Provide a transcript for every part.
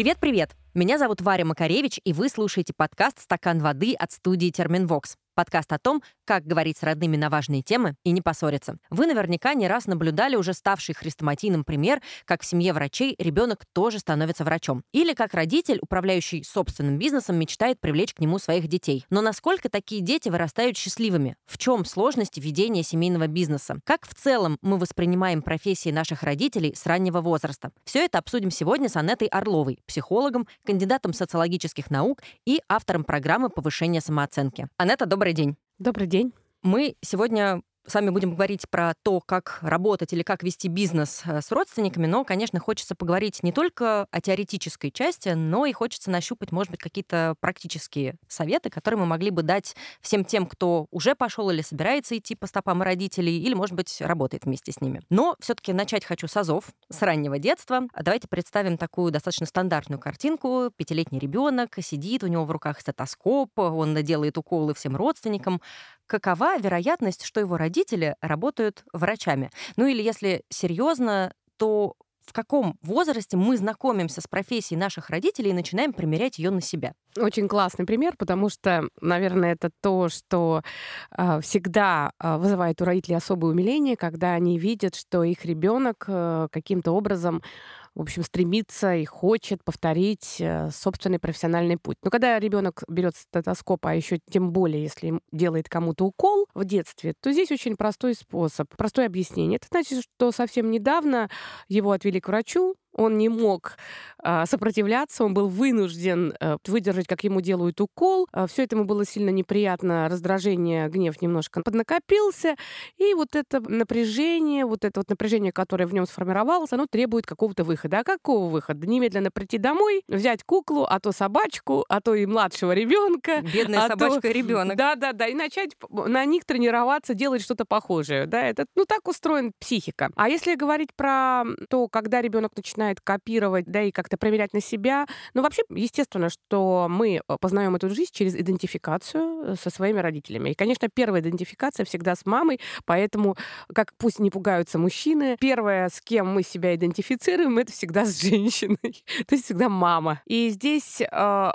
Привет-привет! Меня зовут Варя Макаревич, и вы слушаете подкаст «Стакан воды» от студии «Терминвокс». Подкаст о том, как говорить с родными на важные темы и не поссориться. Вы наверняка не раз наблюдали уже ставший хрестоматийным пример, как в семье врачей ребенок тоже становится врачом. Или как родитель, управляющий собственным бизнесом, мечтает привлечь к нему своих детей. Но насколько такие дети вырастают счастливыми? В чем сложность ведения семейного бизнеса? Как в целом мы воспринимаем профессии наших родителей с раннего возраста? Все это обсудим сегодня с Анетой Орловой, психологом, кандидатом социологических наук и автором программы повышения самооценки. Анетта, добрый Добрый день. Добрый день. Мы сегодня с вами будем говорить про то, как работать или как вести бизнес э, с родственниками, но, конечно, хочется поговорить не только о теоретической части, но и хочется нащупать, может быть, какие-то практические советы, которые мы могли бы дать всем тем, кто уже пошел или собирается идти по стопам родителей, или, может быть, работает вместе с ними. Но все-таки начать хочу с азов, с раннего детства. Давайте представим такую достаточно стандартную картинку. Пятилетний ребенок сидит, у него в руках стетоскоп, он делает уколы всем родственникам какова вероятность, что его родители работают врачами? Ну или если серьезно, то в каком возрасте мы знакомимся с профессией наших родителей и начинаем примерять ее на себя? Очень классный пример, потому что, наверное, это то, что э, всегда э, вызывает у родителей особое умиление, когда они видят, что их ребенок э, каким-то образом в общем, стремится и хочет повторить э, собственный профессиональный путь. Но когда ребенок берет стетоскоп, а еще тем более, если делает кому-то укол в детстве, то здесь очень простой способ, простое объяснение. Это значит, что совсем недавно его отвели к врачу, он не мог а, сопротивляться, он был вынужден а, выдержать, как ему делают укол. А, все это ему было сильно неприятно, раздражение, гнев немножко поднакопился. И вот это напряжение, вот это вот напряжение, которое в нем сформировалось, оно требует какого-то выхода. А какого выхода? Немедленно прийти домой, взять куклу, а то собачку, а то и младшего ребенка. Бедная а собачка то... и ребенок. Да, да, да. И начать на них тренироваться, делать что-то похожее. Да, это, ну, так устроена психика. А если говорить про то, когда ребенок начинает начинает копировать, да, и как-то проверять на себя. Ну, вообще, естественно, что мы э, познаем эту жизнь через идентификацию э, со своими родителями. И, конечно, первая идентификация всегда с мамой, поэтому, как пусть не пугаются мужчины, первое, с кем мы себя идентифицируем, это всегда с женщиной. То есть всегда мама. И здесь, э,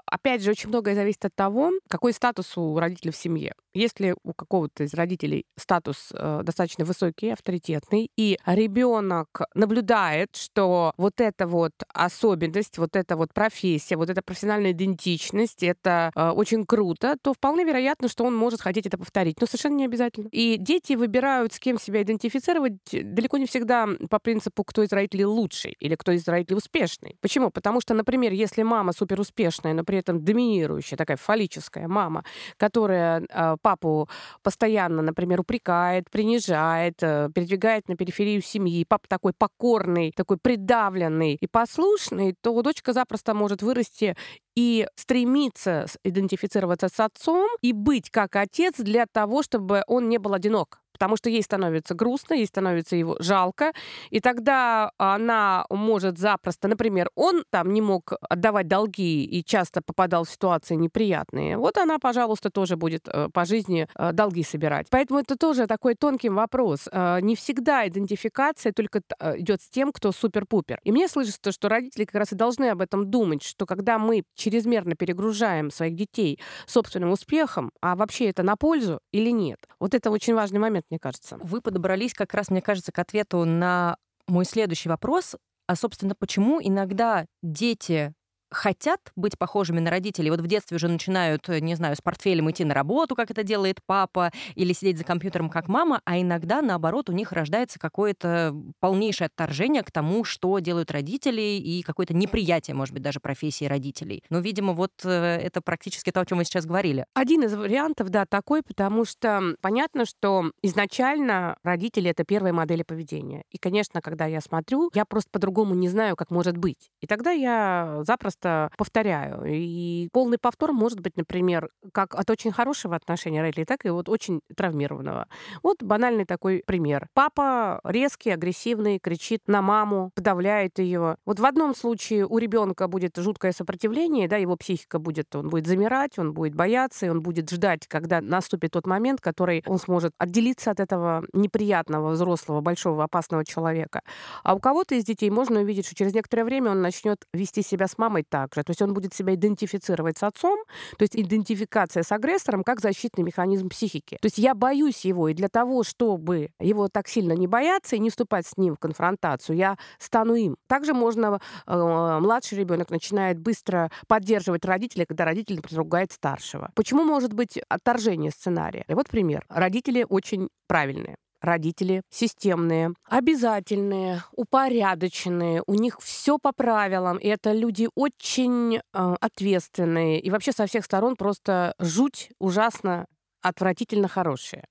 опять же, очень многое зависит от того, какой статус у родителей в семье. Если у какого-то из родителей статус достаточно высокий, авторитетный, и ребенок наблюдает, что вот вот эта вот особенность, вот эта вот профессия, вот эта профессиональная идентичность, это э, очень круто, то вполне вероятно, что он может хотеть это повторить. Но совершенно не обязательно. И дети выбирают, с кем себя идентифицировать, далеко не всегда по принципу, кто из родителей лучший или кто из родителей успешный. Почему? Потому что, например, если мама супер успешная, но при этом доминирующая, такая фаллическая мама, которая э, папу постоянно, например, упрекает, принижает, э, передвигает на периферию семьи, папа такой покорный, такой придавленный, ответственный и послушный, то дочка запросто может вырасти и стремиться идентифицироваться с отцом и быть как отец для того, чтобы он не был одинок потому что ей становится грустно, ей становится его жалко, и тогда она может запросто, например, он там не мог отдавать долги и часто попадал в ситуации неприятные, вот она, пожалуйста, тоже будет э, по жизни э, долги собирать. Поэтому это тоже такой тонкий вопрос. Э, не всегда идентификация только идет с тем, кто супер-пупер. И мне слышится, что родители как раз и должны об этом думать, что когда мы чрезмерно перегружаем своих детей собственным успехом, а вообще это на пользу или нет, вот это очень важный момент мне кажется. Вы подобрались как раз, мне кажется, к ответу на мой следующий вопрос. А, собственно, почему иногда дети хотят быть похожими на родителей. Вот в детстве уже начинают, э, не знаю, с портфелем идти на работу, как это делает папа, или сидеть за компьютером, как мама, а иногда, наоборот, у них рождается какое-то полнейшее отторжение к тому, что делают родители, и какое-то неприятие, может быть, даже профессии родителей. Но, видимо, вот э, это практически то, о чем мы сейчас говорили. Один из вариантов, да, такой, потому что понятно, что изначально родители — это первые модели поведения. И, конечно, когда я смотрю, я просто по-другому не знаю, как может быть. И тогда я запросто просто повторяю. И полный повтор может быть, например, как от очень хорошего отношения родителей, так и вот очень травмированного. Вот банальный такой пример. Папа резкий, агрессивный, кричит на маму, подавляет ее. Вот в одном случае у ребенка будет жуткое сопротивление, да, его психика будет, он будет замирать, он будет бояться, и он будет ждать, когда наступит тот момент, который он сможет отделиться от этого неприятного взрослого, большого, опасного человека. А у кого-то из детей можно увидеть, что через некоторое время он начнет вести себя с мамой реагировать так же. То есть он будет себя идентифицировать с отцом, то есть идентификация с агрессором как защитный механизм психики. То есть я боюсь его, и для того, чтобы его так сильно не бояться и не вступать с ним в конфронтацию, я стану им. Также можно, э, младший ребенок начинает быстро поддерживать родителей, когда родитель, например, ругает старшего. Почему может быть отторжение сценария? И вот пример. Родители очень правильные родители системные, обязательные, упорядоченные, у них все по правилам, и это люди очень э, ответственные, и вообще со всех сторон просто жуть ужасно отвратительно хорошие.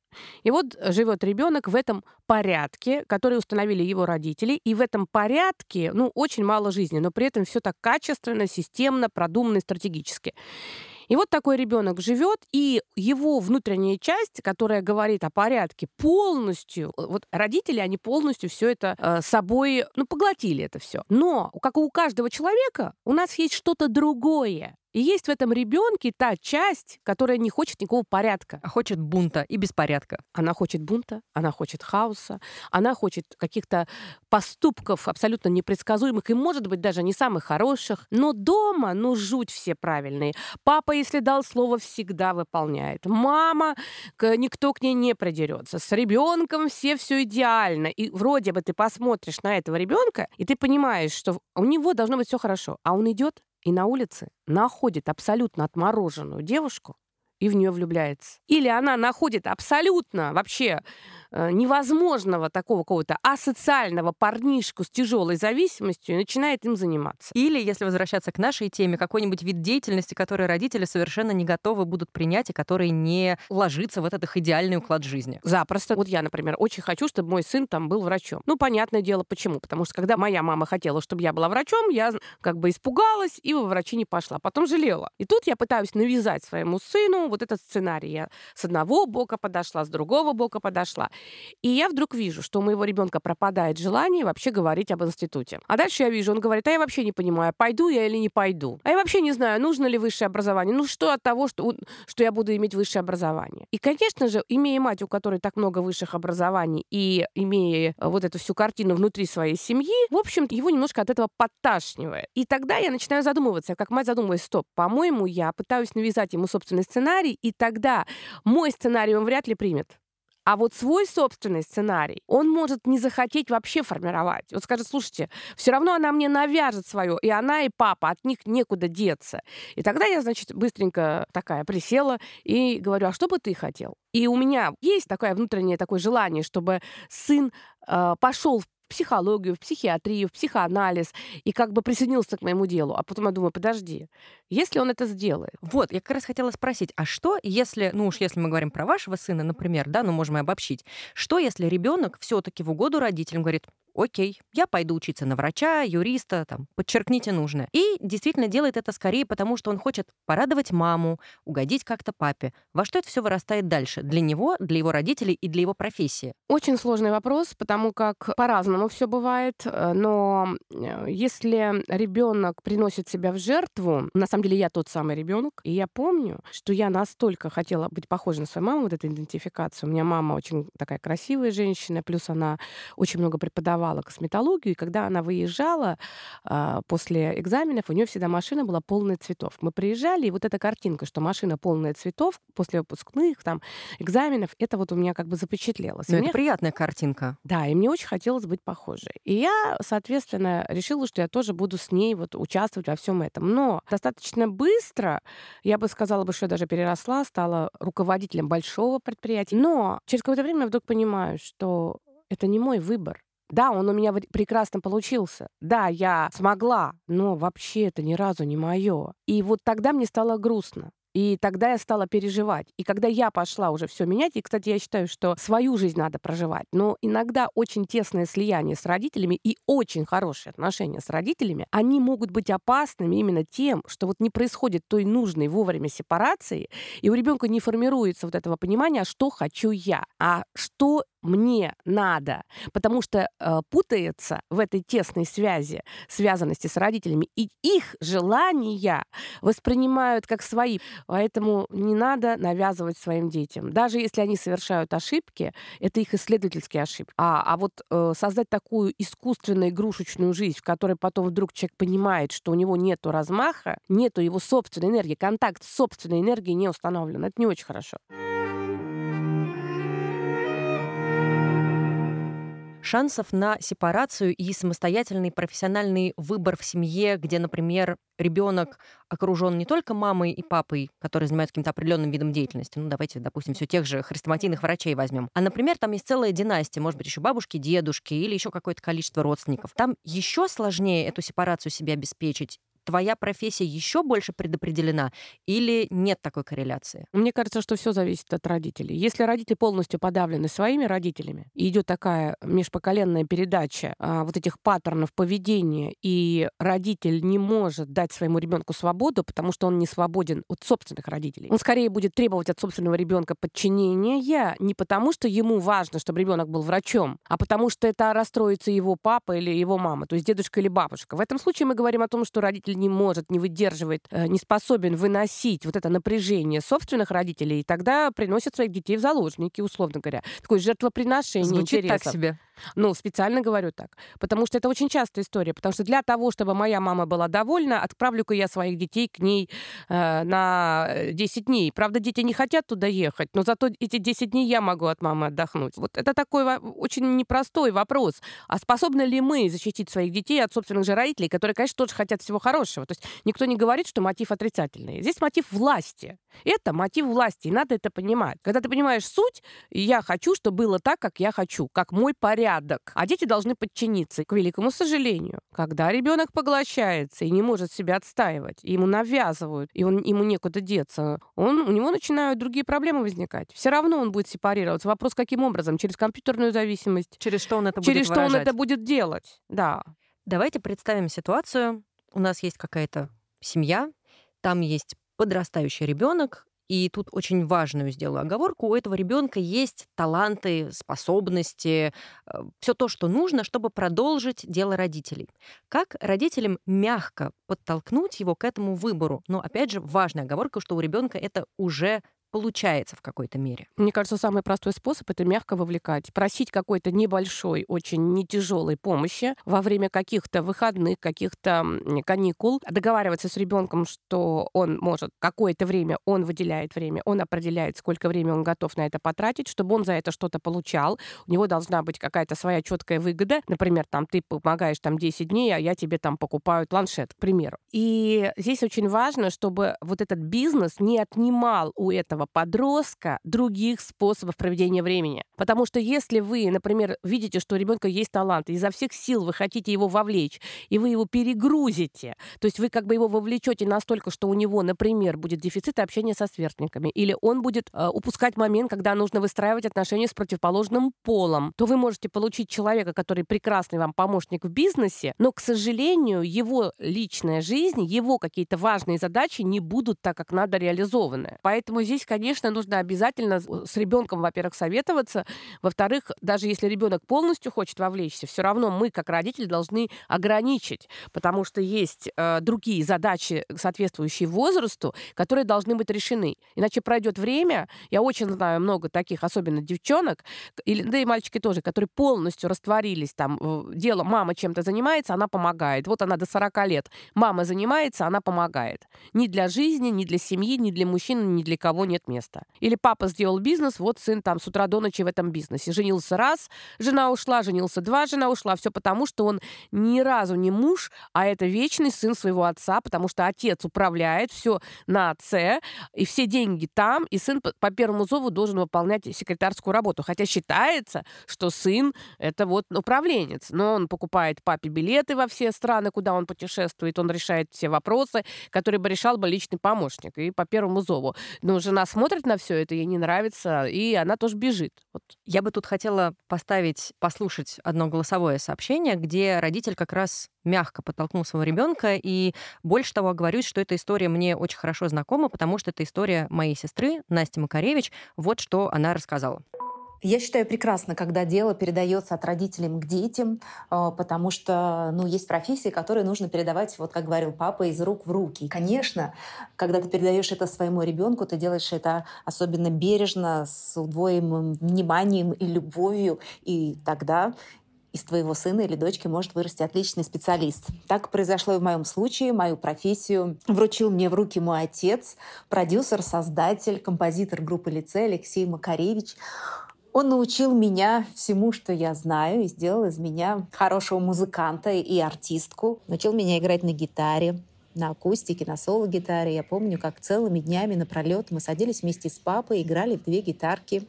И вот живет ребенок в этом порядке, который установили его родители, и в этом порядке, ну, очень мало жизни, но при этом все так качественно, системно, продуманно и стратегически. И вот такой ребенок живет, и его внутренняя часть, которая говорит о порядке, полностью, э, вот родители, они полностью все это э, собой, ну, поглотили это все. Но, как у каждого человека, у нас есть что-то другое. И есть в этом ребенке та часть, которая не хочет никакого порядка. А хочет бунта и беспорядка. Она хочет бунта, она хочет хаоса, она хочет каких-то поступков абсолютно непредсказуемых и, может быть, даже не самых хороших. Но дома, ну, жуть все правильные. Папа, если дал слово, всегда выполняет. Мама, никто к ней не придерется. С ребенком все все идеально. И вроде бы ты посмотришь на этого ребенка, и ты понимаешь, что у него должно быть все хорошо. А он идет и на улице находит абсолютно отмороженную девушку и в нее влюбляется. Или она находит абсолютно вообще невозможного такого какого-то асоциального парнишку с тяжелой зависимостью и начинает им заниматься. Или, если возвращаться к нашей теме, какой-нибудь вид деятельности, который родители совершенно не готовы будут принять и который не ложится в этот их идеальный уклад жизни. Запросто. Вот я, например, очень хочу, чтобы мой сын там был врачом. Ну, понятное дело, почему. Потому что когда моя мама хотела, чтобы я была врачом, я как бы испугалась и во врачи не пошла. Потом жалела. И тут я пытаюсь навязать своему сыну вот этот сценарий. Я с одного бока подошла, с другого бока подошла. И я вдруг вижу, что у моего ребенка пропадает желание вообще говорить об институте. А дальше я вижу, он говорит, а я вообще не понимаю, пойду я или не пойду. А я вообще не знаю, нужно ли высшее образование. Ну что от того, что, что я буду иметь высшее образование? И, конечно же, имея мать, у которой так много высших образований, и имея вот эту всю картину внутри своей семьи, в общем, его немножко от этого подташнивает. И тогда я начинаю задумываться, как мать задумываюсь, стоп, по-моему, я пытаюсь навязать ему собственный сценарий, и тогда мой сценарий он вряд ли примет. А вот свой собственный сценарий он может не захотеть вообще формировать. Вот скажет, слушайте, все равно она мне навяжет свое, и она, и папа, от них некуда деться. И тогда я, значит, быстренько такая присела и говорю, а что бы ты хотел? И у меня есть такое внутреннее такое желание, чтобы сын э, пошел в психологию, в психиатрию, в психоанализ и как бы присоединился к моему делу. А потом я думаю, подожди, если он это сделает. Вот, я как раз хотела спросить, а что, если, ну уж если мы говорим про вашего сына, например, да, ну можем и обобщить, что если ребенок все-таки в угоду родителям говорит, окей, я пойду учиться на врача, юриста, там, подчеркните нужное. И действительно делает это скорее потому, что он хочет порадовать маму, угодить как-то папе. Во что это все вырастает дальше? Для него, для его родителей и для его профессии? Очень сложный вопрос, потому как по-разному все бывает. Э, но э, если ребенок приносит себя в жертву, на самом деле я тот самый ребенок, и я помню, что я настолько хотела быть похожа на свою маму, вот эта идентификация. У меня мама очень такая красивая женщина, плюс она очень много преподавала преподавала косметологию, и когда она выезжала э, после экзаменов, у нее всегда машина была полная цветов. Мы приезжали, и вот эта картинка, что машина полная цветов после выпускных там экзаменов, это вот у меня как бы запечатлелось. Ну, это мне... приятная картинка. Да, и мне очень хотелось быть похожей. И я, соответственно, решила, что я тоже буду с ней вот участвовать во всем этом. Но достаточно быстро, я бы сказала бы, что я даже переросла, стала руководителем большого предприятия. Но через какое-то время я вдруг понимаю, что это не мой выбор. Да, он у меня прекрасно получился. Да, я смогла, но вообще это ни разу не мое. И вот тогда мне стало грустно. И тогда я стала переживать. И когда я пошла уже все менять, и, кстати, я считаю, что свою жизнь надо проживать, но иногда очень тесное слияние с родителями и очень хорошие отношения с родителями, они могут быть опасными именно тем, что вот не происходит той нужной вовремя сепарации, и у ребенка не формируется вот этого понимания, что хочу я, а что мне надо, потому что э, путается в этой тесной связи, связанности с родителями, и их желания воспринимают как свои. Поэтому не надо навязывать своим детям. Даже если они совершают ошибки, это их исследовательские ошибки. А, а вот э, создать такую искусственную игрушечную жизнь, в которой потом вдруг человек понимает, что у него нет размаха, нету его собственной энергии, контакт с собственной энергией не установлен. Это не очень хорошо. Шансов на сепарацию и самостоятельный профессиональный выбор в семье, где, например, ребенок окружен не только мамой и папой, которые занимаются каким-то определенным видом деятельности, ну давайте, допустим, все тех же хрестоматийных врачей возьмем, а, например, там есть целая династия, может быть, еще бабушки, дедушки или еще какое-то количество родственников. Там еще сложнее эту сепарацию себе обеспечить, твоя профессия еще больше предопределена или нет такой корреляции? Мне кажется, что все зависит от родителей. Если родители полностью подавлены своими родителями, и идет такая межпоколенная передача а, вот этих паттернов поведения, и родитель не может дать своему ребенку свободу, потому что он не свободен от собственных родителей. Он скорее будет требовать от собственного ребенка подчинения не потому, что ему важно, чтобы ребенок был врачом, а потому что это расстроится его папа или его мама, то есть дедушка или бабушка. В этом случае мы говорим о том, что родитель родитель не может, не выдерживает, э, не способен выносить вот это напряжение собственных родителей, и тогда приносит своих детей в заложники, условно говоря. Такое жертвоприношение Звучит интересов. так себе. Ну, специально говорю так. Потому что это очень частая история. Потому что для того, чтобы моя мама была довольна, отправлю-ка я своих детей к ней э, на 10 э, дней. Правда, дети не хотят туда ехать, но зато эти 10 дней я могу от мамы отдохнуть. Вот это такой очень непростой вопрос. А способны ли мы защитить своих детей от собственных же родителей, которые, конечно, тоже хотят всего хорошего? То есть никто не говорит, что мотив отрицательный. Здесь мотив власти. Это мотив власти, и надо это понимать. Когда ты понимаешь суть, я хочу, чтобы было так, как я хочу, как мой порядок порядок, а дети должны подчиниться. К великому сожалению, когда ребенок поглощается и не может себя отстаивать, ему навязывают, и он, ему некуда деться, он, у него начинают другие проблемы возникать. Все равно он будет сепарироваться. Вопрос, каким образом? Через компьютерную зависимость. Через что он это будет Через что он это будет делать, да. Давайте представим ситуацию. У нас есть какая-то семья, там есть подрастающий ребенок, и тут очень важную сделаю оговорку. У этого ребенка есть таланты, способности, э, все то, что нужно, чтобы продолжить дело родителей. Как родителям мягко подтолкнуть его к этому выбору? Но опять же, важная оговорка, что у ребенка это уже получается в какой-то мере. Мне кажется, самый простой способ это мягко вовлекать, просить какой-то небольшой, очень не тяжелой помощи во время каких-то выходных, каких-то каникул, договариваться с ребенком, что он может какое-то время, он выделяет время, он определяет, сколько времени он готов на это потратить, чтобы он за это что-то получал. У него должна быть какая-то своя четкая выгода. Например, там ты помогаешь там 10 дней, а я тебе там покупаю планшет, к примеру. И здесь очень важно, чтобы вот этот бизнес не отнимал у этого каждого подростка других способов проведения времени. Потому что если вы, например, видите, что у ребенка есть талант, и изо всех сил вы хотите его вовлечь, и вы его перегрузите, то есть вы как бы его вовлечете настолько, что у него, например, будет дефицит общения со сверстниками, или он будет э, упускать момент, когда нужно выстраивать отношения с противоположным полом, то вы можете получить человека, который прекрасный вам помощник в бизнесе, но, к сожалению, его личная жизнь, его какие-то важные задачи не будут так, как надо реализованы. Поэтому здесь, конечно, нужно обязательно с ребенком, во-первых, советоваться. Во-вторых, даже если ребенок полностью хочет вовлечься, все равно мы, как родители, должны ограничить, потому что есть э, другие задачи, соответствующие возрасту, которые должны быть решены. Иначе пройдет время, я очень знаю много таких, особенно девчонок, или, да и мальчики тоже, которые полностью растворились там, дело, мама чем-то занимается, она помогает. Вот она до 40 лет. Мама занимается, она помогает. Ни для жизни, ни для семьи, ни для мужчины, ни для кого нет места. Или папа сделал бизнес, вот сын там с утра до ночи в этом бизнесе. Женился раз, жена ушла, женился два, жена ушла. Все потому, что он ни разу не муж, а это вечный сын своего отца, потому что отец управляет, все на отце, и все деньги там, и сын по первому зову должен выполнять секретарскую работу. Хотя считается, что сын — это вот управленец. Но он покупает папе билеты во все страны, куда он путешествует, он решает все вопросы, которые бы решал бы личный помощник. И по первому зову. Но жена смотрит на все это, ей не нравится, и она тоже бежит. Вот. Я бы тут хотела поставить, послушать одно голосовое сообщение, где родитель как раз мягко подтолкнул своего ребенка. И больше того, говорю, что эта история мне очень хорошо знакома, потому что это история моей сестры Насти Макаревич. Вот что она рассказала. Я считаю прекрасно, когда дело передается от родителей к детям, э, потому что ну, есть профессии, которые нужно передавать, вот как говорил папа, из рук в руки. конечно, когда ты передаешь это своему ребенку, ты делаешь это особенно бережно, с удвоенным вниманием и любовью, и тогда из твоего сына или дочки может вырасти отличный специалист. Так произошло и в моем случае. Мою профессию вручил мне в руки мой отец, продюсер, создатель, композитор группы «Лице» Алексей Макаревич. Он научил меня всему, что я знаю, и сделал из меня хорошего музыканта и артистку. Научил меня играть на гитаре, на акустике, на соло-гитаре. Я помню, как целыми днями напролет мы садились вместе с папой, играли в две гитарки.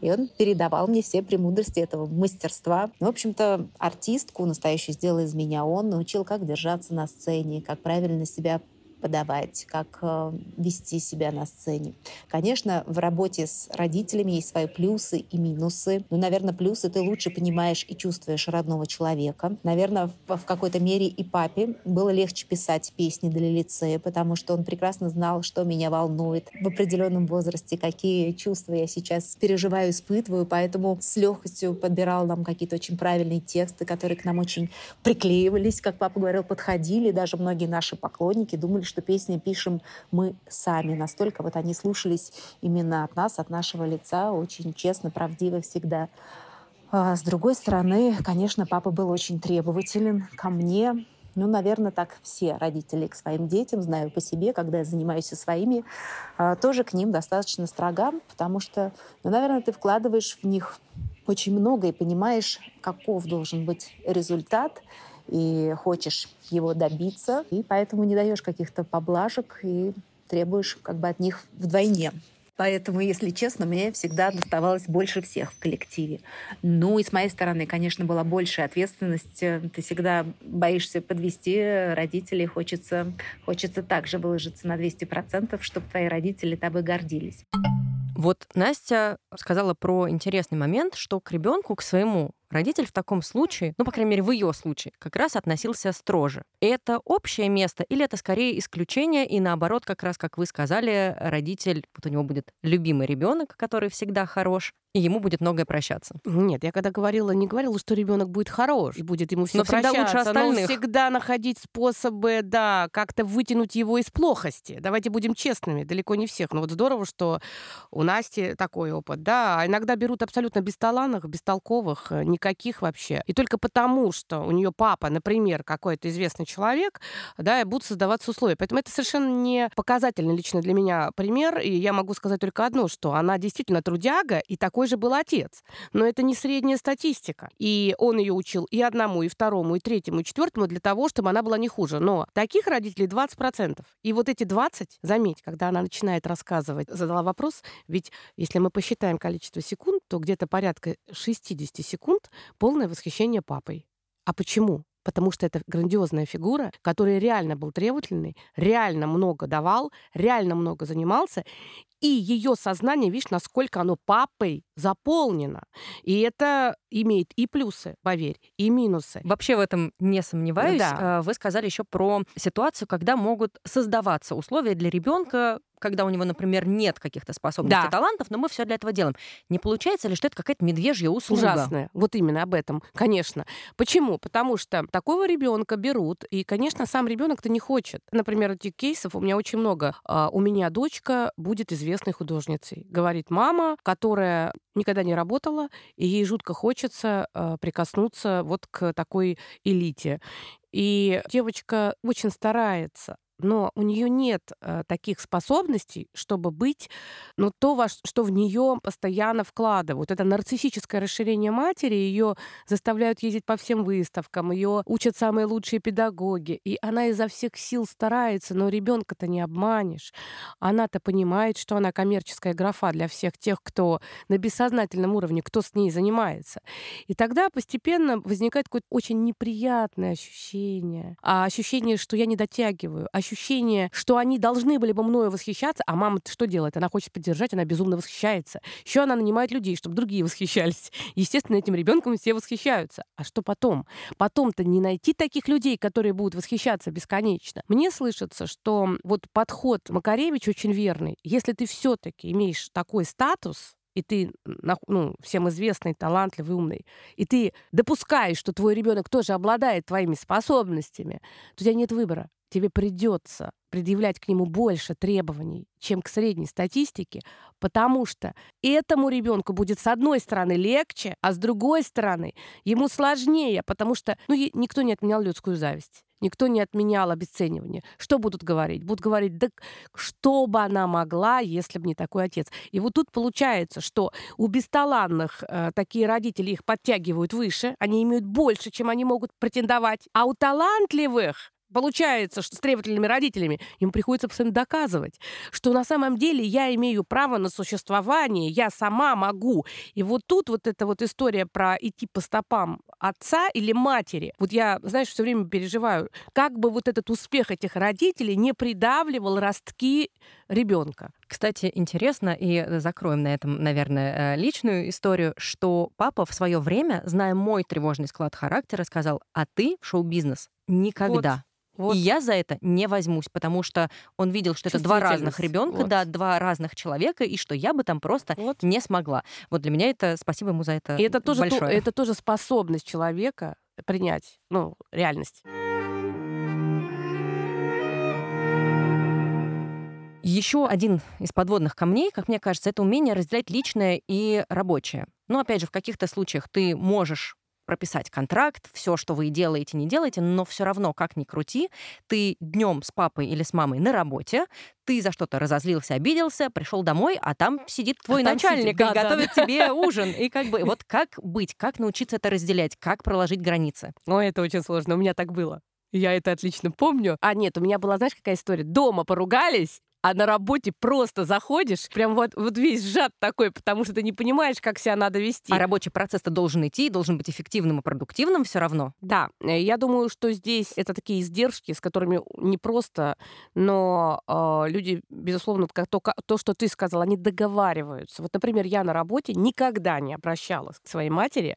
И он передавал мне все премудрости этого мастерства. В общем-то, артистку настоящую сделал из меня он, научил, как держаться на сцене, как правильно себя подавать, как э, вести себя на сцене. Конечно, в работе с родителями есть свои плюсы и минусы. Но, наверное, плюсы ты лучше понимаешь и чувствуешь родного человека. Наверное, в, какой-то мере и папе было легче писать песни для лицея, потому что он прекрасно знал, что меня волнует в определенном возрасте, какие чувства я сейчас переживаю, испытываю, поэтому с легкостью подбирал нам какие-то очень правильные тексты, которые к нам очень приклеивались, как папа говорил, подходили. Даже многие наши поклонники думали, что песни пишем мы сами. Настолько вот они слушались именно от нас, от нашего лица, очень честно, правдиво всегда. А с другой стороны, конечно, папа был очень требователен ко мне. Ну, наверное, так все родители к своим детям, знаю по себе, когда я занимаюсь со своими, а, тоже к ним достаточно строга, потому что, ну, наверное, ты вкладываешь в них очень много и понимаешь, каков должен быть результат, и хочешь его добиться, и поэтому не даешь каких-то поблажек и требуешь как бы от них вдвойне. Поэтому, если честно, мне всегда доставалось больше всех в коллективе. Ну и с моей стороны, конечно, была большая ответственность. Ты всегда боишься подвести родителей. Хочется, хочется также выложиться на 200%, чтобы твои родители тобой гордились. Вот Настя сказала про интересный момент, что к ребенку, к своему родитель в таком случае, ну, по крайней мере, в ее случае, как раз относился строже. Это общее место или это скорее исключение, и наоборот, как раз, как вы сказали, родитель, вот у него будет любимый ребенок, который всегда хорош, и ему будет многое прощаться. Нет, я когда говорила, не говорила, что ребенок будет хорош и будет ему все но прощаться, всегда лучше остальных. но всегда находить способы, да, как-то вытянуть его из плохости. Давайте будем честными, далеко не всех. Но вот здорово, что у Насти такой опыт, да. А иногда берут абсолютно бесталанных, бестолковых, э, никаких вообще. И только потому, что у нее папа, например, какой-то известный человек, да, и будут создаваться условия. Поэтому это совершенно не показательный лично для меня пример. И я могу сказать только одно, что она действительно трудяга, и такой же был отец. Но это не средняя статистика. И он ее учил и одному, и второму, и третьему, и четвертому для того, чтобы она была не хуже. Но таких родителей 20%. И вот эти 20, заметь, когда она начинает рассказывать, задала вопрос, ведь если мы посчитаем количество секунд, то где-то порядка 60 секунд полное восхищение папой. А почему? Потому что это грандиозная фигура, который реально был требовательный, реально много давал, реально много занимался. И ее сознание, видишь, насколько оно папой заполнено. И это имеет и плюсы, поверь, и минусы. Вообще в этом не сомневаюсь. Да. А, вы сказали еще про ситуацию, когда могут создаваться условия для ребенка когда у него, например, нет каких-то способностей, да. талантов, но мы все для этого делаем. Не получается ли, что это какая-то медвежья услуга? Ужасная. Вот именно об этом, конечно. Почему? Потому что такого ребенка берут, и, конечно, сам ребенок-то не хочет. Например, этих кейсов у меня очень много. А, у меня дочка будет известной художницей. Говорит мама, которая никогда не работала, и ей жутко хочется а, прикоснуться вот к такой элите. И девочка очень старается но у нее нет э, таких способностей, чтобы быть, ну, то, во что в нее постоянно вкладывают. Это нарциссическое расширение матери, ее заставляют ездить по всем выставкам, ее учат самые лучшие педагоги, и она изо всех сил старается, но ребенка-то не обманешь. Она-то понимает, что она коммерческая графа для всех тех, кто на бессознательном уровне, кто с ней занимается. И тогда постепенно возникает какое-то очень неприятное ощущение, а ощущение, что я не дотягиваю, ощущение, что они должны были бы мною восхищаться, а мама что делает? Она хочет поддержать, она безумно восхищается. Еще она нанимает людей, чтобы другие восхищались. Естественно, этим ребенком все восхищаются. А что потом? Потом-то не найти таких людей, которые будут восхищаться бесконечно. Мне слышится, что вот подход Макаревич очень верный. Если ты все-таки имеешь такой статус, и ты, ну, всем известный, талантливый, умный, и ты допускаешь, что твой ребенок тоже обладает твоими способностями, то у тебя нет выбора. Тебе придется предъявлять к нему больше требований, чем к средней статистике, потому что этому ребенку будет с одной стороны легче, а с другой стороны ему сложнее, потому что ну, никто не отменял людскую зависть. Никто не отменял обесценивание. Что будут говорить? Будут говорить, да что бы она могла, если бы не такой отец. И вот тут получается, что у бесталанных э, такие родители их подтягивают выше, они имеют больше, чем они могут претендовать. А у талантливых Получается, что с требовательными родителями им приходится постоянно доказывать, что на самом деле я имею право на существование, я сама могу. И вот тут вот эта вот история про идти по стопам отца или матери. Вот я, знаешь, все время переживаю, как бы вот этот успех этих родителей не придавливал ростки ребенка. Кстати, интересно, и закроем на этом, наверное, э, личную историю, что папа в свое время, зная мой тревожный склад характера, сказал, а ты в шоу-бизнес никогда. Вот. Вот. И я за это не возьмусь, потому что он видел, что это два разных ребенка, вот. да, два разных человека, и что я бы там просто вот. не смогла. Вот для меня это спасибо ему за это. И это тоже, большое. То, это тоже способность человека принять, ну, реальность. Еще один из подводных камней, как мне кажется, это умение разделять личное и рабочее. Ну, опять же, в каких-то случаях ты можешь прописать контракт, все, что вы делаете, не делаете, но все равно, как ни крути, ты днем с папой или с мамой на работе, ты за что-то разозлился, обиделся, пришел домой, а там сидит твой а начальник сидит, да, и да, готовит да. тебе ужин. И как бы вот как быть, как научиться это разделять, как проложить границы? Ой, это очень сложно. У меня так было. Я это отлично помню. А нет, у меня была, знаешь, какая история? Дома поругались, а на работе просто заходишь, прям вот, вот весь сжат такой, потому что ты не понимаешь, как себя надо вести. А рабочий процесс-то должен идти, должен быть эффективным и продуктивным все равно. Да, э, я думаю, что здесь это такие издержки, с которыми не просто, но э, люди, безусловно, как то, то, что ты сказал, они договариваются. Вот, например, я на работе никогда не обращалась к своей матери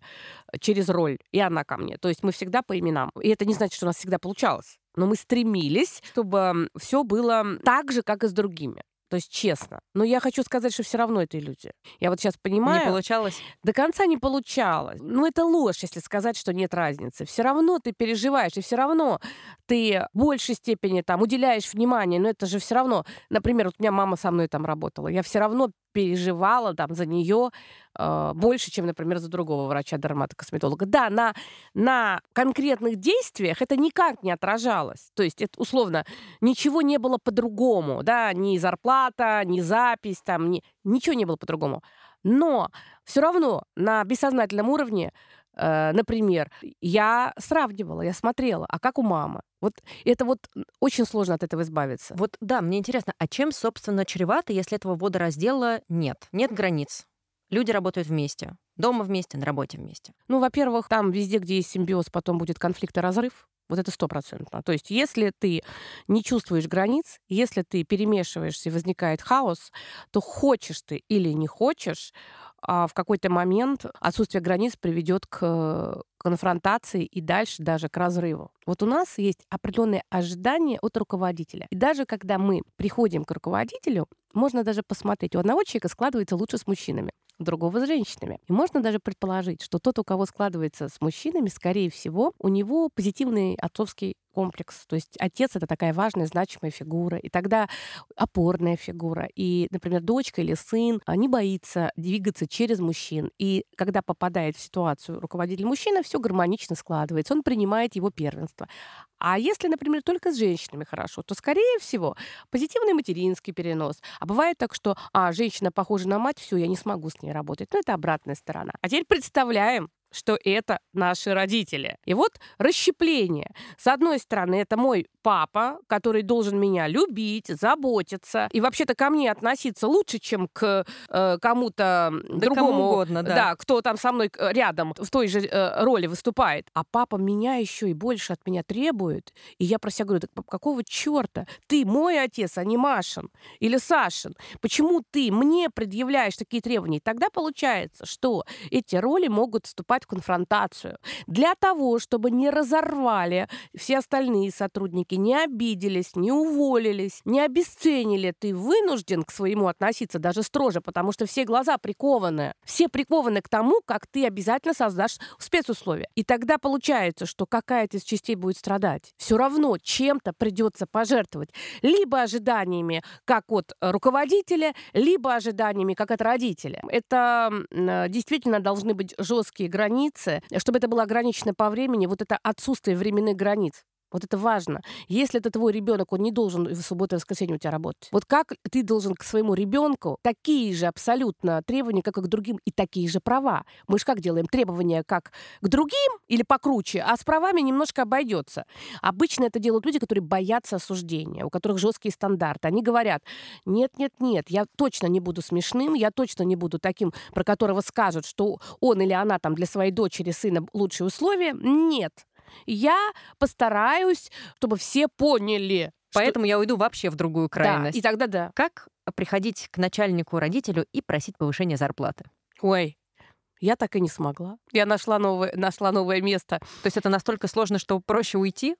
э, через роль, и она ко мне. То есть мы всегда по именам. И это не значит, что у нас всегда получалось но мы стремились, чтобы все было так же, как и с другими. То есть честно. Но я хочу сказать, что все равно это иллюзия. Я вот сейчас понимаю... Не получалось? До конца не получалось. Ну, это ложь, если сказать, что нет разницы. Все равно ты переживаешь, и все равно ты в большей степени там уделяешь внимание, но это же все равно... Например, вот у меня мама со мной там работала. Я все равно переживала там за нее э, больше, чем, например, за другого врача-дерматокосметолога. Да, на, на конкретных действиях это никак не отражалось. То есть, это, условно, ничего не было по-другому, да, ни зарплата, ни запись, там, ни, ничего не было по-другому. Но все равно на бессознательном уровне например, я сравнивала, я смотрела, а как у мамы? Вот это вот очень сложно от этого избавиться. Вот да, мне интересно, а чем, собственно, чревато, если этого водораздела нет? Нет границ. Люди работают вместе. Дома вместе, на работе вместе. Ну, во-первых, там везде, где есть симбиоз, потом будет конфликт и разрыв. Вот это стопроцентно. То есть если ты не чувствуешь границ, если ты перемешиваешься и возникает хаос, то хочешь ты или не хочешь, а в какой-то момент отсутствие границ приведет к конфронтации и дальше даже к разрыву. Вот у нас есть определенные ожидания от руководителя. И даже когда мы приходим к руководителю, можно даже посмотреть, у одного человека складывается лучше с мужчинами другого с женщинами. И можно даже предположить, что тот, у кого складывается с мужчинами, скорее всего, у него позитивный отцовский комплекс. То есть отец — это такая важная, значимая фигура, и тогда опорная фигура. И, например, дочка или сын не боится двигаться через мужчин. И когда попадает в ситуацию руководитель мужчина, все гармонично складывается, он принимает его первенство. А если, например, только с женщинами хорошо, то, скорее всего, позитивный материнский перенос. А бывает так, что, а, женщина похожа на мать, все, я не смогу с ней работать. Но это обратная сторона. А теперь представляем, что это наши родители. И вот расщепление. С одной стороны, это мой папа, который должен меня любить, заботиться и вообще-то ко мне относиться лучше, чем к э, кому-то да другому, кому угодно, да. да, кто там со мной э, рядом в той же э, роли выступает. А папа меня еще и больше от меня требует. И я про себя говорю, так какого черта? Ты мой отец, а не Машин или Сашин. Почему ты мне предъявляешь такие требования? И тогда получается, что эти роли могут вступать конфронтацию. Для того, чтобы не разорвали все остальные сотрудники, не обиделись, не уволились, не обесценили, ты вынужден к своему относиться даже строже, потому что все глаза прикованы. Все прикованы к тому, как ты обязательно создашь спецусловия. И тогда получается, что какая-то из частей будет страдать. Все равно чем-то придется пожертвовать. Либо ожиданиями, как от руководителя, либо ожиданиями, как от родителя. Это действительно должны быть жесткие границы, чтобы это было ограничено по времени, вот это отсутствие временных границ. Вот это важно. Если это твой ребенок, он не должен в субботу и воскресенье у тебя работать. Вот как ты должен к своему ребенку такие же абсолютно требования, как и к другим, и такие же права. Мы же как делаем? Требования как к другим или покруче, а с правами немножко обойдется. Обычно это делают люди, которые боятся осуждения, у которых жесткие стандарты. Они говорят, нет, нет, нет, я точно не буду смешным, я точно не буду таким, про которого скажут, что он или она там для своей дочери, сына лучшие условия. Нет, я постараюсь, чтобы все поняли. Поэтому что... я уйду вообще в другую крайность. Да, и тогда да. Как приходить к начальнику, родителю и просить повышения зарплаты? Ой, я так и не смогла. Я нашла новое, нашла новое место. То есть это настолько сложно, что проще уйти?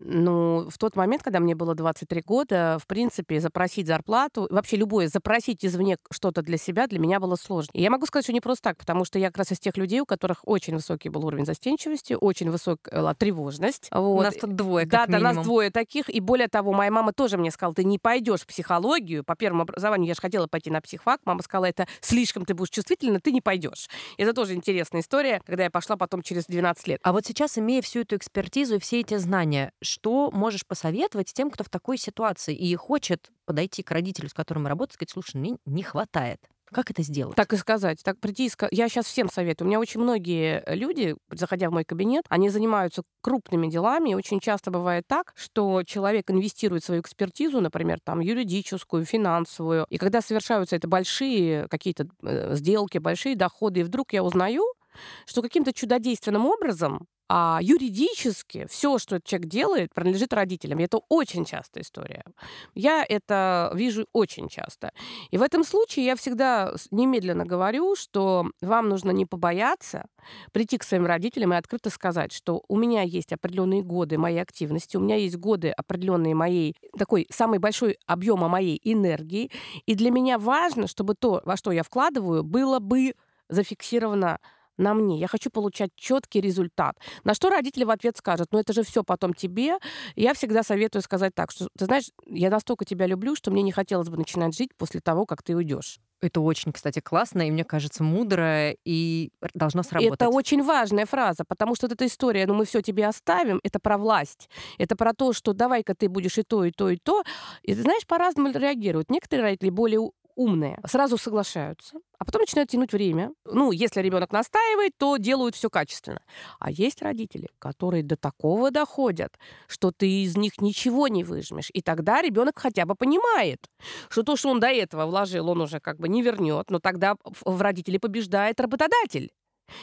Ну, в тот момент, когда мне было 23 года, в принципе, запросить зарплату, вообще любое, запросить извне что-то для себя для меня было сложно. И я могу сказать, что не просто так, потому что я как раз из тех людей, у которых очень высокий был уровень застенчивости, очень высокая тревожность. Вот. Нас тут двое, как Да, минимум. да, нас двое таких. И более того, моя мама тоже мне сказала, ты не пойдешь в психологию. По первому образованию я же хотела пойти на психфак. Мама сказала, это слишком ты будешь чувствительна, ты не пойдешь. Это тоже интересная история, когда я пошла потом через 12 лет. А вот сейчас, имея всю эту экспертизу и все эти знания, что можешь посоветовать тем, кто в такой ситуации и хочет подойти к родителю, с которым работать, сказать, слушай, мне не хватает. Как это сделать? Так и сказать. Так прийти и сказать. Я сейчас всем советую. У меня очень многие люди, заходя в мой кабинет, они занимаются крупными делами. И очень часто бывает так, что человек инвестирует свою экспертизу, например, там, юридическую, финансовую. И когда совершаются это большие какие-то э, сделки, большие доходы, и вдруг я узнаю, что каким-то чудодейственным образом а юридически все, что этот человек делает, принадлежит родителям. И это очень частая история. Я это вижу очень часто. И в этом случае я всегда немедленно говорю, что вам нужно не побояться прийти к своим родителям и открыто сказать, что у меня есть определенные годы моей активности, у меня есть годы определенные моей, такой самый большой объема моей энергии, и для меня важно, чтобы то, во что я вкладываю, было бы зафиксировано на мне. Я хочу получать четкий результат. На что родители в ответ скажут, ну это же все потом тебе. Я всегда советую сказать так, что ты знаешь, я настолько тебя люблю, что мне не хотелось бы начинать жить после того, как ты уйдешь. Это очень, кстати, классно, и мне кажется, мудро, и должно сработать. Это очень важная фраза, потому что вот эта история, ну мы все тебе оставим, это про власть. Это про то, что давай-ка ты будешь и то, и то, и то. И ты знаешь, по-разному реагируют. Некоторые родители более умные, сразу соглашаются, а потом начинают тянуть время. Ну, если ребенок настаивает, то делают все качественно. А есть родители, которые до такого доходят, что ты из них ничего не выжмешь. И тогда ребенок хотя бы понимает, что то, что он до этого вложил, он уже как бы не вернет. Но тогда в родителе побеждает работодатель.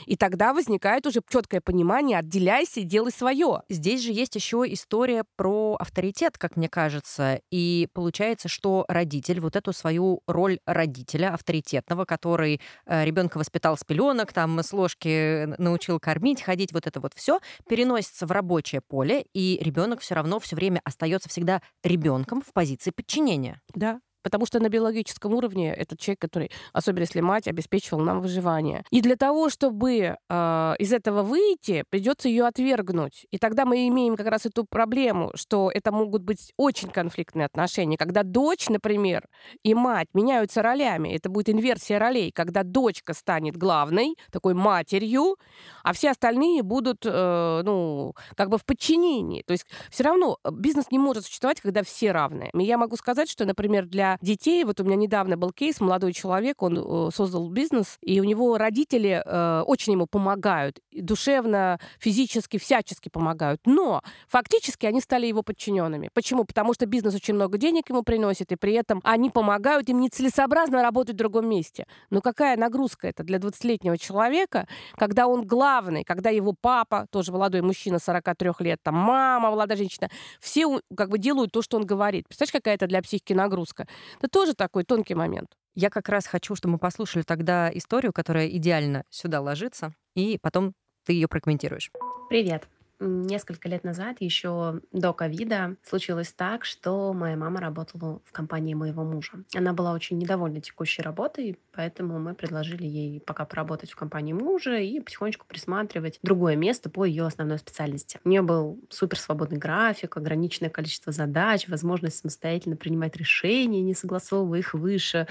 И тогда возникает уже четкое понимание, отделяйся и делай свое. Здесь же есть еще история про авторитет, как мне кажется. И получается, что родитель вот эту свою роль родителя авторитетного, который э, ребенка воспитал с пеленок, там с ложки научил кормить, ходить, вот это вот все, переносится в рабочее поле, и ребенок все равно все время остается всегда ребенком в позиции подчинения. Да, Потому что на биологическом уровне этот человек, который, особенно если мать, обеспечивал нам выживание. И для того, чтобы э, из этого выйти, придется ее отвергнуть. И тогда мы имеем как раз эту проблему, что это могут быть очень конфликтные отношения. Когда дочь, например, и мать меняются ролями, это будет инверсия ролей, когда дочка станет главной, такой матерью, а все остальные будут, э, ну, как бы в подчинении. То есть все равно бизнес не может существовать, когда все равны. Я могу сказать, что, например, для детей. Вот у меня недавно был кейс, молодой человек, он э, создал бизнес, и у него родители э, очень ему помогают, душевно, физически, всячески помогают. Но фактически они стали его подчиненными. Почему? Потому что бизнес очень много денег ему приносит, и при этом они помогают им нецелесообразно работать в другом месте. Но какая нагрузка это для 20-летнего человека, когда он главный, когда его папа, тоже молодой мужчина 43 лет, там мама, молодая женщина, все как бы делают то, что он говорит. Представляешь, какая это для психики нагрузка? Это тоже такой тонкий момент. Я как раз хочу, чтобы мы послушали тогда историю, которая идеально сюда ложится, и потом ты ее прокомментируешь. Привет. Несколько лет назад, еще до ковида, случилось так, что моя мама работала в компании моего мужа. Она была очень недовольна текущей работой, поэтому мы предложили ей пока поработать в компании мужа и потихонечку присматривать другое место по ее основной специальности. У нее был супер свободный график, ограниченное количество задач, возможность самостоятельно принимать решения, не согласовывая их выше.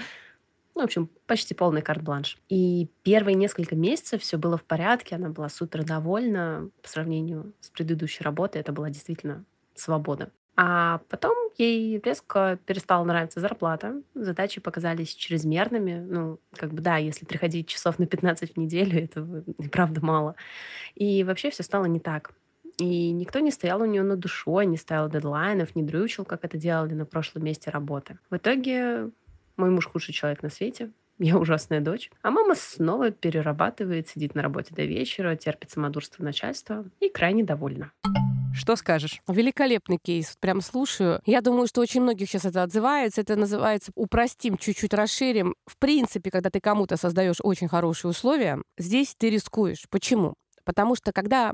Ну, в общем, почти полный карт-бланш. И первые несколько месяцев все было в порядке, она была супер довольна по сравнению с предыдущей работой. Это была действительно свобода. А потом ей резко перестала нравиться зарплата. Задачи показались чрезмерными. Ну, как бы да, если приходить часов на 15 в неделю, это и правда мало. И вообще все стало не так. И никто не стоял у нее над душой, не ставил дедлайнов, не дрючил, как это делали на прошлом месте работы. В итоге мой муж худший человек на свете. Я ужасная дочь. А мама снова перерабатывает, сидит на работе до вечера, терпит самодурство начальства и крайне довольна. Что скажешь? Великолепный кейс. Прям слушаю. Я думаю, что очень многих сейчас это отзывается. Это называется упростим, чуть-чуть расширим. В принципе, когда ты кому-то создаешь очень хорошие условия, здесь ты рискуешь. Почему? Потому что когда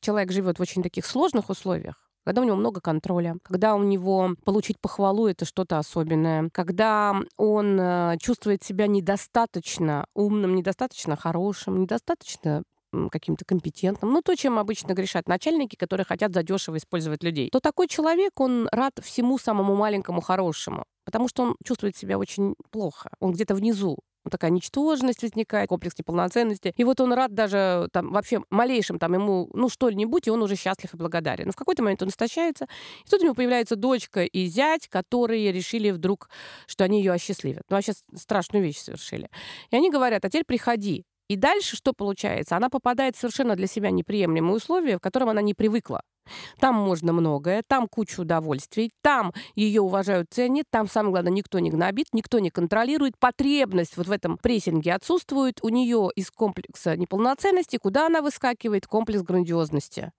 человек живет в очень таких сложных условиях, когда у него много контроля, когда у него получить похвалу — это что-то особенное, когда он э, чувствует себя недостаточно умным, недостаточно хорошим, недостаточно каким-то компетентным, ну, то, чем обычно грешат начальники, которые хотят задешево использовать людей, то такой человек, он рад всему самому маленькому хорошему, потому что он чувствует себя очень плохо, он где-то внизу, вот такая ничтожность возникает, комплекс неполноценности. И вот он рад даже там вообще малейшим там ему, ну, что-нибудь, и он уже счастлив и благодарен. Но в какой-то момент он истощается, и тут у него появляется дочка и зять, которые решили вдруг, что они ее осчастливят. Ну, вообще страшную вещь совершили. И они говорят, а теперь приходи. И дальше что получается? Она попадает в совершенно для себя неприемлемые условия, в котором она не привыкла. Там можно многое, там куча удовольствий, там ее уважают, ценят, там, самое главное, никто не гнобит, никто не контролирует, потребность вот в этом прессинге отсутствует, у нее из комплекса неполноценности, куда она выскакивает, комплекс грандиозности.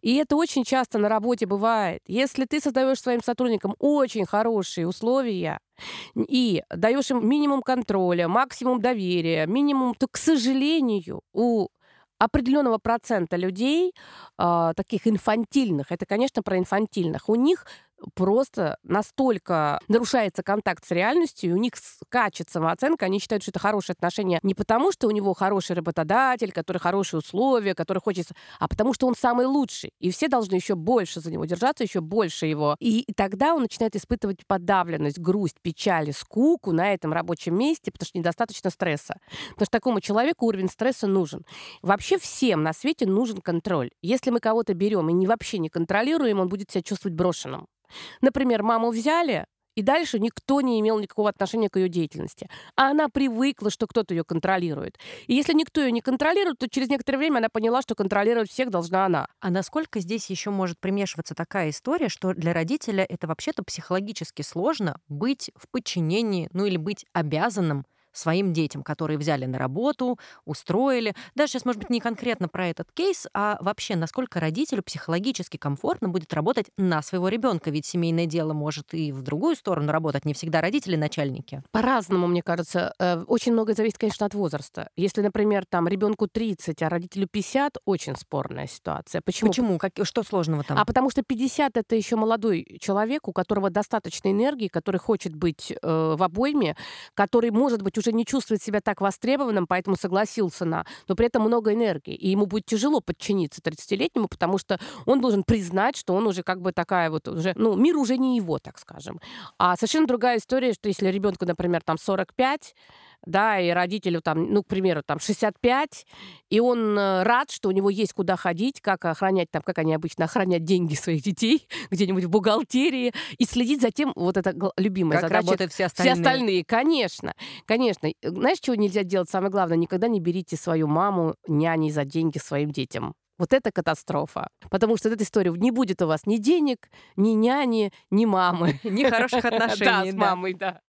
И это очень часто на работе бывает. Если ты создаешь своим сотрудникам очень хорошие условия, и даешь им минимум контроля, максимум доверия, минимум, то, к сожалению, у определенного процента людей, э, таких инфантильных, это, конечно, про инфантильных, у них просто настолько нарушается контакт с реальностью, и у них скачет самооценка, они считают, что это хорошие отношения не потому, что у него хороший работодатель, который хорошие условия, который хочет, а потому что он самый лучший. И все должны еще больше за него держаться, еще больше его. И тогда он начинает испытывать подавленность, грусть, печаль, скуку на этом рабочем месте, потому что недостаточно стресса. Потому что такому человеку уровень стресса нужен. Вообще всем на свете нужен контроль. Если мы кого-то берем и не вообще не контролируем, он будет себя чувствовать брошенным. Например, маму взяли, и дальше никто не имел никакого отношения к ее деятельности. А она привыкла, что кто-то ее контролирует. И если никто ее не контролирует, то через некоторое время она поняла, что контролировать всех должна она. А насколько здесь еще может примешиваться такая история, что для родителя это вообще-то психологически сложно быть в подчинении, ну или быть обязанным своим детям, которые взяли на работу, устроили. Даже сейчас, может быть, не конкретно про этот кейс, а вообще, насколько родителю психологически комфортно будет работать на своего ребенка, ведь семейное дело может и в другую сторону работать, не всегда родители начальники. По-разному, мне кажется. Э, очень многое зависит, конечно, от возраста. Если, например, там ребенку 30, а родителю 50, очень спорная ситуация. Почему? Почему? Как, что сложного там? А потому что 50 это еще молодой человек, у которого достаточно энергии, который хочет быть э, в обойме, который может быть уже не чувствует себя так востребованным, поэтому согласился на, но при этом много энергии. И ему будет тяжело подчиниться 30-летнему, потому что он должен признать, что он уже как бы такая вот уже, ну, мир уже не его, так скажем. А совершенно другая история, что если ребенку, например, там 45, да, и родителю там, ну, к примеру, там 65, и он э, рад, что у него есть куда ходить, как охранять там, как они обычно охранять деньги своих детей где-нибудь в бухгалтерии, и следить за тем, вот это любимая как задача. работают все остальные. Все остальные, конечно, конечно. Знаешь, чего нельзя делать? Самое главное, никогда не берите свою маму няней за деньги своим детям. Вот это катастрофа. Потому что эта история не будет у вас ни денег, ни няни, ни мамы. Ни хороших отношений. Да, с мамой, да.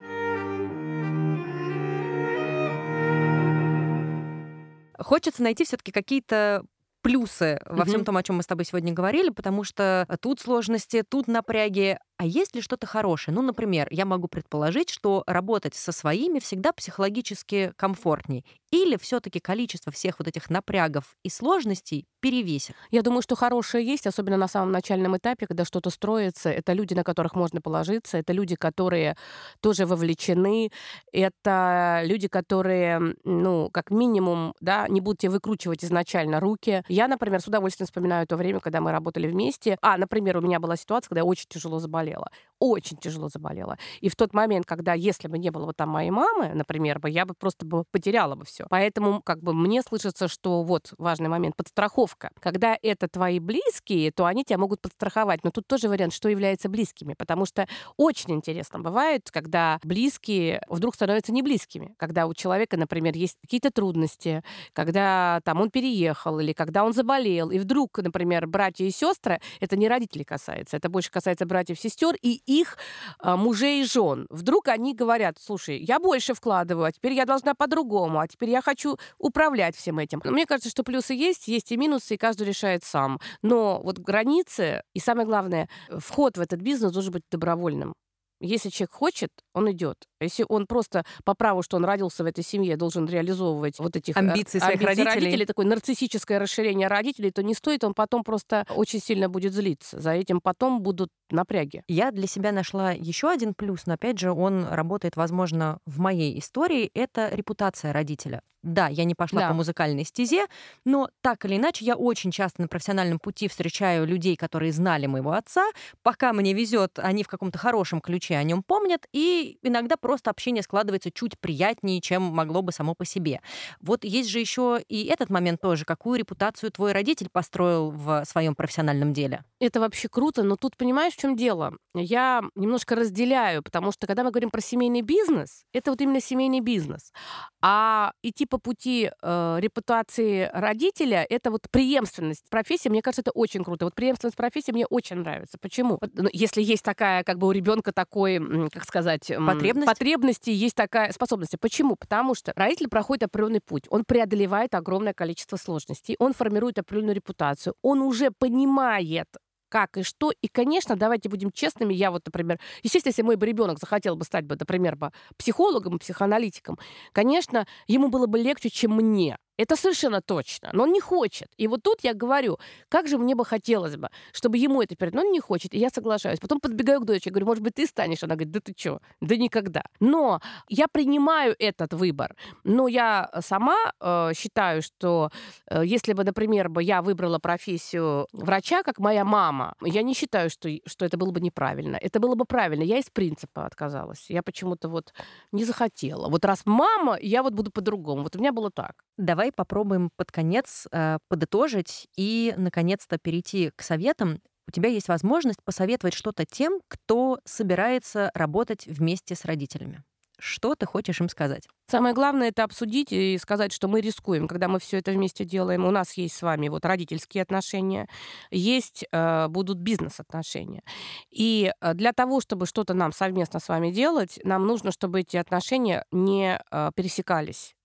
Хочется найти все-таки какие-то плюсы во всем том, о чем мы с тобой сегодня говорили, потому что тут сложности, тут напряги, а есть ли что-то хорошее? Ну, например, я могу предположить, что работать со своими всегда психологически комфортней. Или все-таки количество всех вот этих напрягов и сложностей перевесит? Я думаю, что хорошее есть, особенно на самом начальном этапе, когда что-то строится. Это люди, на которых можно положиться, это люди, которые тоже вовлечены, это люди, которые, ну, как минимум, да, не будут тебе выкручивать изначально руки. Я, например, с удовольствием вспоминаю то время, когда мы работали вместе. А, например, у меня была ситуация, когда я очень тяжело заболела. Очень тяжело заболела. И в тот момент, когда, если бы не было вот там моей мамы, например, бы, я бы просто бы потеряла бы все. Поэтому как бы мне слышится, что вот важный момент, подстраховка. Когда это твои близкие, то они тебя могут подстраховать. Но тут тоже вариант, что является близкими. Потому что очень интересно бывает, когда близкие вдруг становятся не близкими. Когда у человека, например, есть какие-то трудности, когда там он переехал или когда он заболел, и вдруг, например, братья и сестры, это не родители касается, это больше касается братьев и сестер и их а, мужей и жен. Вдруг они говорят, слушай, я больше вкладываю, а теперь я должна по-другому, а теперь я хочу управлять всем этим. Мне кажется, что плюсы есть, есть и минусы, и каждый решает сам. Но вот границы, и самое главное, вход в этот бизнес должен быть добровольным. Если человек хочет, он идет. Если он просто по праву, что он родился в этой семье, должен реализовывать вот этих э, амбиции своих амбиции родителей. родителей, такое нарциссическое расширение родителей, то не стоит, он потом просто очень сильно будет злиться. За этим потом будут напряги. Я для себя нашла еще один плюс, но опять же он работает, возможно, в моей истории. Это репутация родителя. Да, я не пошла Да. по музыкальной стезе, но так или иначе я очень часто на профессиональном пути встречаю людей, которые знали моего отца. Пока мне везет, они в каком-то хорошем ключе о нем помнят, и иногда просто общение складывается чуть приятнее, чем могло бы само по себе. Вот есть же еще и этот момент тоже. Какую репутацию твой родитель построил в своем профессиональном деле? Это вообще круто, но тут понимаешь, в чем дело? Я немножко разделяю, потому что когда мы говорим про семейный бизнес, это вот именно семейный бизнес. А идти по пути э, репутации родителя, это вот преемственность профессии, мне кажется, это очень круто. Вот преемственность профессии мне очень нравится. Почему? Ну, если есть такая, как бы у ребенка такой, м, как сказать, м, Потребность? потребности, есть такая способность. Почему? Потому что родитель проходит определенный путь, он преодолевает огромное количество сложностей, он формирует определенную репутацию, он уже понимает, как и что. И, конечно, давайте будем честными. Я вот, например, естественно, если мой бы ребенок захотел бы стать бы, например, бы психологом, психоаналитиком, конечно, ему было бы легче, чем мне. Это совершенно точно. Но он не хочет. И вот тут я говорю, как же мне бы хотелось бы, чтобы ему это перед... Но он не хочет, и я соглашаюсь. Потом подбегаю к дочери, говорю, может быть, ты станешь? Она говорит, да ты что? Да никогда. Но я принимаю этот выбор. Но я сама э, считаю, что э, если бы, например, бы я выбрала профессию врача, как моя мама, я не считаю, что, что это было бы неправильно. Это было бы правильно. Я из принципа отказалась. Я почему-то вот не захотела. Вот раз мама, я вот буду по-другому. Вот у меня было так. Давай попробуем под конец э, подытожить и, наконец-то, перейти к советам. У тебя есть возможность посоветовать что-то тем, кто собирается работать вместе с родителями. Что ты хочешь им сказать? Самое главное это обсудить и сказать, что мы рискуем, когда мы все это вместе делаем. У нас есть с вами вот родительские отношения, есть э, будут бизнес-отношения. И э, для того, чтобы что-то нам совместно с вами делать, нам нужно, чтобы эти отношения не э, пересекались.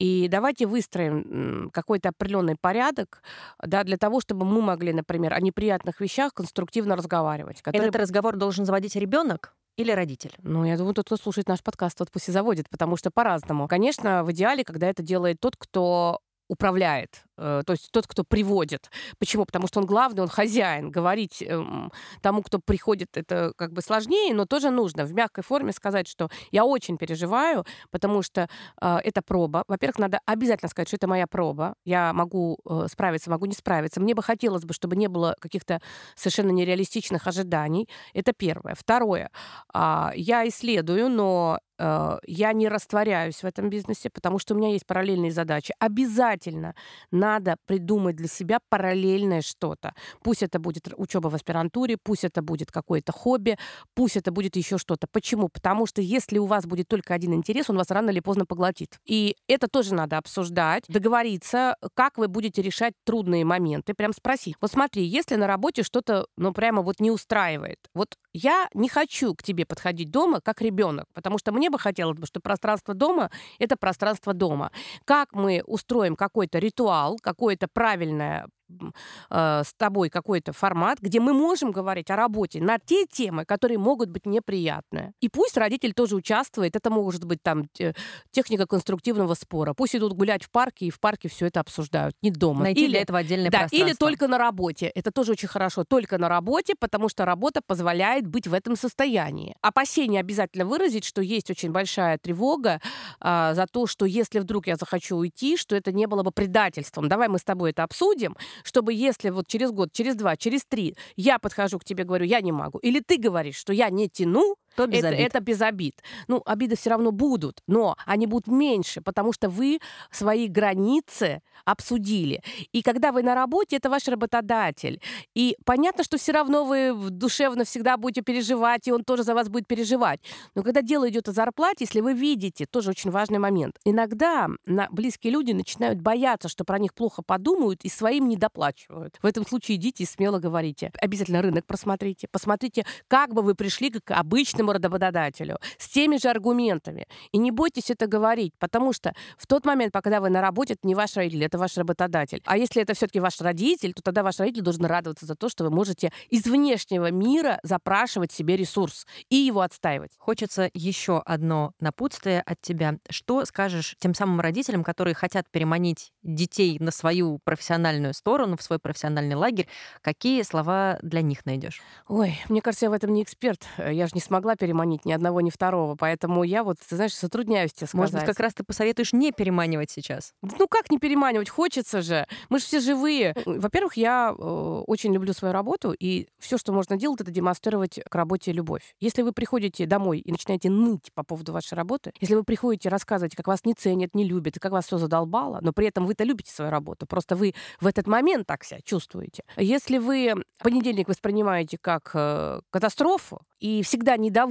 И давайте выстроим какой-то определенный порядок, да, для того, чтобы мы могли, например, о неприятных вещах конструктивно разговаривать. которые Этот разговор должен заводить ребенок или родитель? ну, я думаю, тот, кто слушает наш подкаст, тот пусть и заводит, потому что по-разному. Конечно, в идеале, когда это делает тот, кто управляет, то есть тот, кто приводит. Почему? Потому что он главный, он хозяин. Говорить эм, тому, кто приходит, это как бы сложнее, но тоже нужно в мягкой форме сказать, что я очень переживаю, потому что э, это проба. Во-первых, надо обязательно сказать, что это моя проба. Я могу э, справиться, могу не справиться. Мне бы хотелось бы, чтобы не было каких-то совершенно нереалистичных ожиданий. Это первое. Второе. А, Я исследую, но э, я не растворяюсь в этом бизнесе, потому что у меня есть параллельные задачи. Обязательно надо придумать для себя параллельное что-то. Пусть это будет учеба в аспирантуре, пусть это будет какое-то хобби, пусть это будет еще что-то. Почему? Потому что если у вас будет только один интерес, он вас рано или поздно поглотит. И это тоже надо обсуждать, договориться, как вы будете решать трудные моменты, прям спросить. Вот смотри, если на работе что-то, ну, прямо вот не устраивает, вот я не хочу к тебе подходить дома как ребенок, потому что мне бы хотелось, чтобы пространство дома — это пространство дома. Как мы устроим какой-то ритуал, какое-то правильное э, с тобой какой-то формат, где мы можем говорить о работе на те темы, которые могут быть неприятные. И пусть родитель тоже участвует. Это может быть там техника конструктивного спора. Пусть идут гулять в парке и в парке все это обсуждают, не дома. Найти или, для этого отдельное да, пространство. Или только на работе. Это тоже очень хорошо. Только на работе, потому что работа позволяет быть в этом состоянии. Опасение обязательно выразить, что есть очень большая тревога а, за то, что если вдруг я захочу уйти, что это не было бы предательством. Давай мы с тобой это обсудим, чтобы если вот через год, через два, через три я подхожу к тебе, говорю, я не могу, или ты говоришь, что я не тяну, то без это, обид. это без обид. Ну, обиды все равно будут, но они будут меньше, потому что вы свои границы обсудили. И когда вы на работе, это ваш работодатель. И понятно, что все равно вы душевно всегда будете переживать, и он тоже за вас будет переживать. Но когда дело идет о зарплате, если вы видите, тоже очень важный момент. Иногда на, близкие люди начинают бояться, что про них плохо подумают и своим не доплачивают. В этом случае идите и смело говорите. Обязательно рынок просмотрите. Посмотрите, как бы вы пришли к обычному работодателю с теми же аргументами. И не бойтесь это говорить, потому что в тот момент, когда вы на работе, это не ваш родитель, это ваш работодатель. А если это все-таки ваш родитель, то тогда ваш родитель должен радоваться за то, что вы можете из внешнего мира запрашивать себе ресурс и его отстаивать. Хочется еще одно напутствие от тебя. Что скажешь тем самым родителям, которые хотят переманить детей на свою профессиональную сторону, в свой профессиональный лагерь? Какие слова для них найдешь? Ой, мне кажется, я в этом не эксперт. Я же не смогла переманить ни одного, ни второго. Поэтому я вот, ты знаешь, затрудняюсь тебе сказать. Может быть, как раз ты посоветуешь не переманивать сейчас? Ну как не переманивать? Хочется же. Мы же все живые. Во-первых, я э, очень люблю свою работу, и все, что можно делать, это демонстрировать к работе любовь. Если вы приходите домой и начинаете ныть по поводу вашей работы, если вы приходите рассказывать, как вас не ценят, не любят, и как вас все задолбало, но при этом вы-то любите свою работу, просто вы в этот момент так себя чувствуете. Если вы понедельник воспринимаете как э, катастрофу и всегда недовольны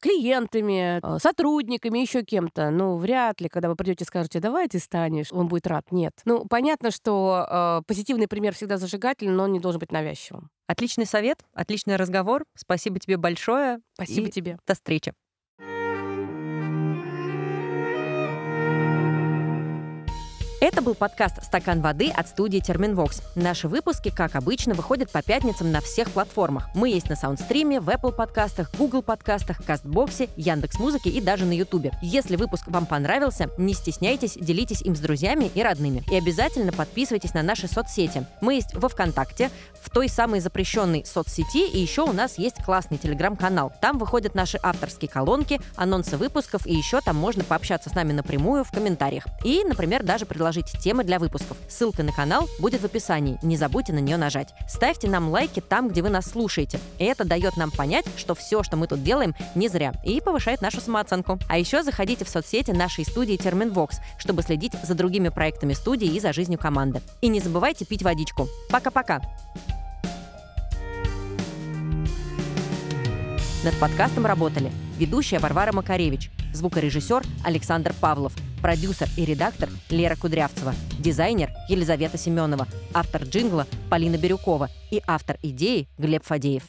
клиентами, э, сотрудниками, еще кем-то, ну, вряд ли, когда вы придете и скажете, давай ты станешь, он будет рад. Нет. Ну, понятно, что э, позитивный пример всегда зажигательный, но он не должен быть навязчивым. Отличный совет, отличный разговор. Спасибо тебе большое. Спасибо и тебе. До встречи. Это был подкаст «Стакан воды» от студии Терминвокс. Наши выпуски, как обычно, выходят по пятницам на всех платформах. Мы есть на Саундстриме, в Apple подкастах, Google подкастах, Кастбоксе, Яндекс.Музыке и даже на Ютубе. Если выпуск вам понравился, не стесняйтесь, делитесь им с друзьями и родными. И обязательно подписывайтесь на наши соцсети. Мы есть во ВКонтакте, в той самой запрещенной соцсети, и еще у нас есть классный телеграм-канал. Там выходят наши авторские колонки, анонсы выпусков, и еще там можно пообщаться с нами напрямую в комментариях. И, например, даже предложить темы для выпусков. Ссылка на канал будет в описании, не забудьте на нее нажать. Ставьте нам лайки там, где вы нас слушаете. Это дает нам понять, что все, что мы тут делаем, не зря, и повышает нашу самооценку. А еще заходите в соцсети нашей студии Терминвокс, чтобы следить за другими проектами студии и за жизнью команды. И не забывайте пить водичку. Пока-пока! Над подкастом работали ведущая Варвара Макаревич, звукорежиссер Александр Павлов, продюсер и редактор Лера Кудрявцева, дизайнер Елизавета Семенова, автор джингла Полина Бирюкова и автор идеи Глеб Фадеев.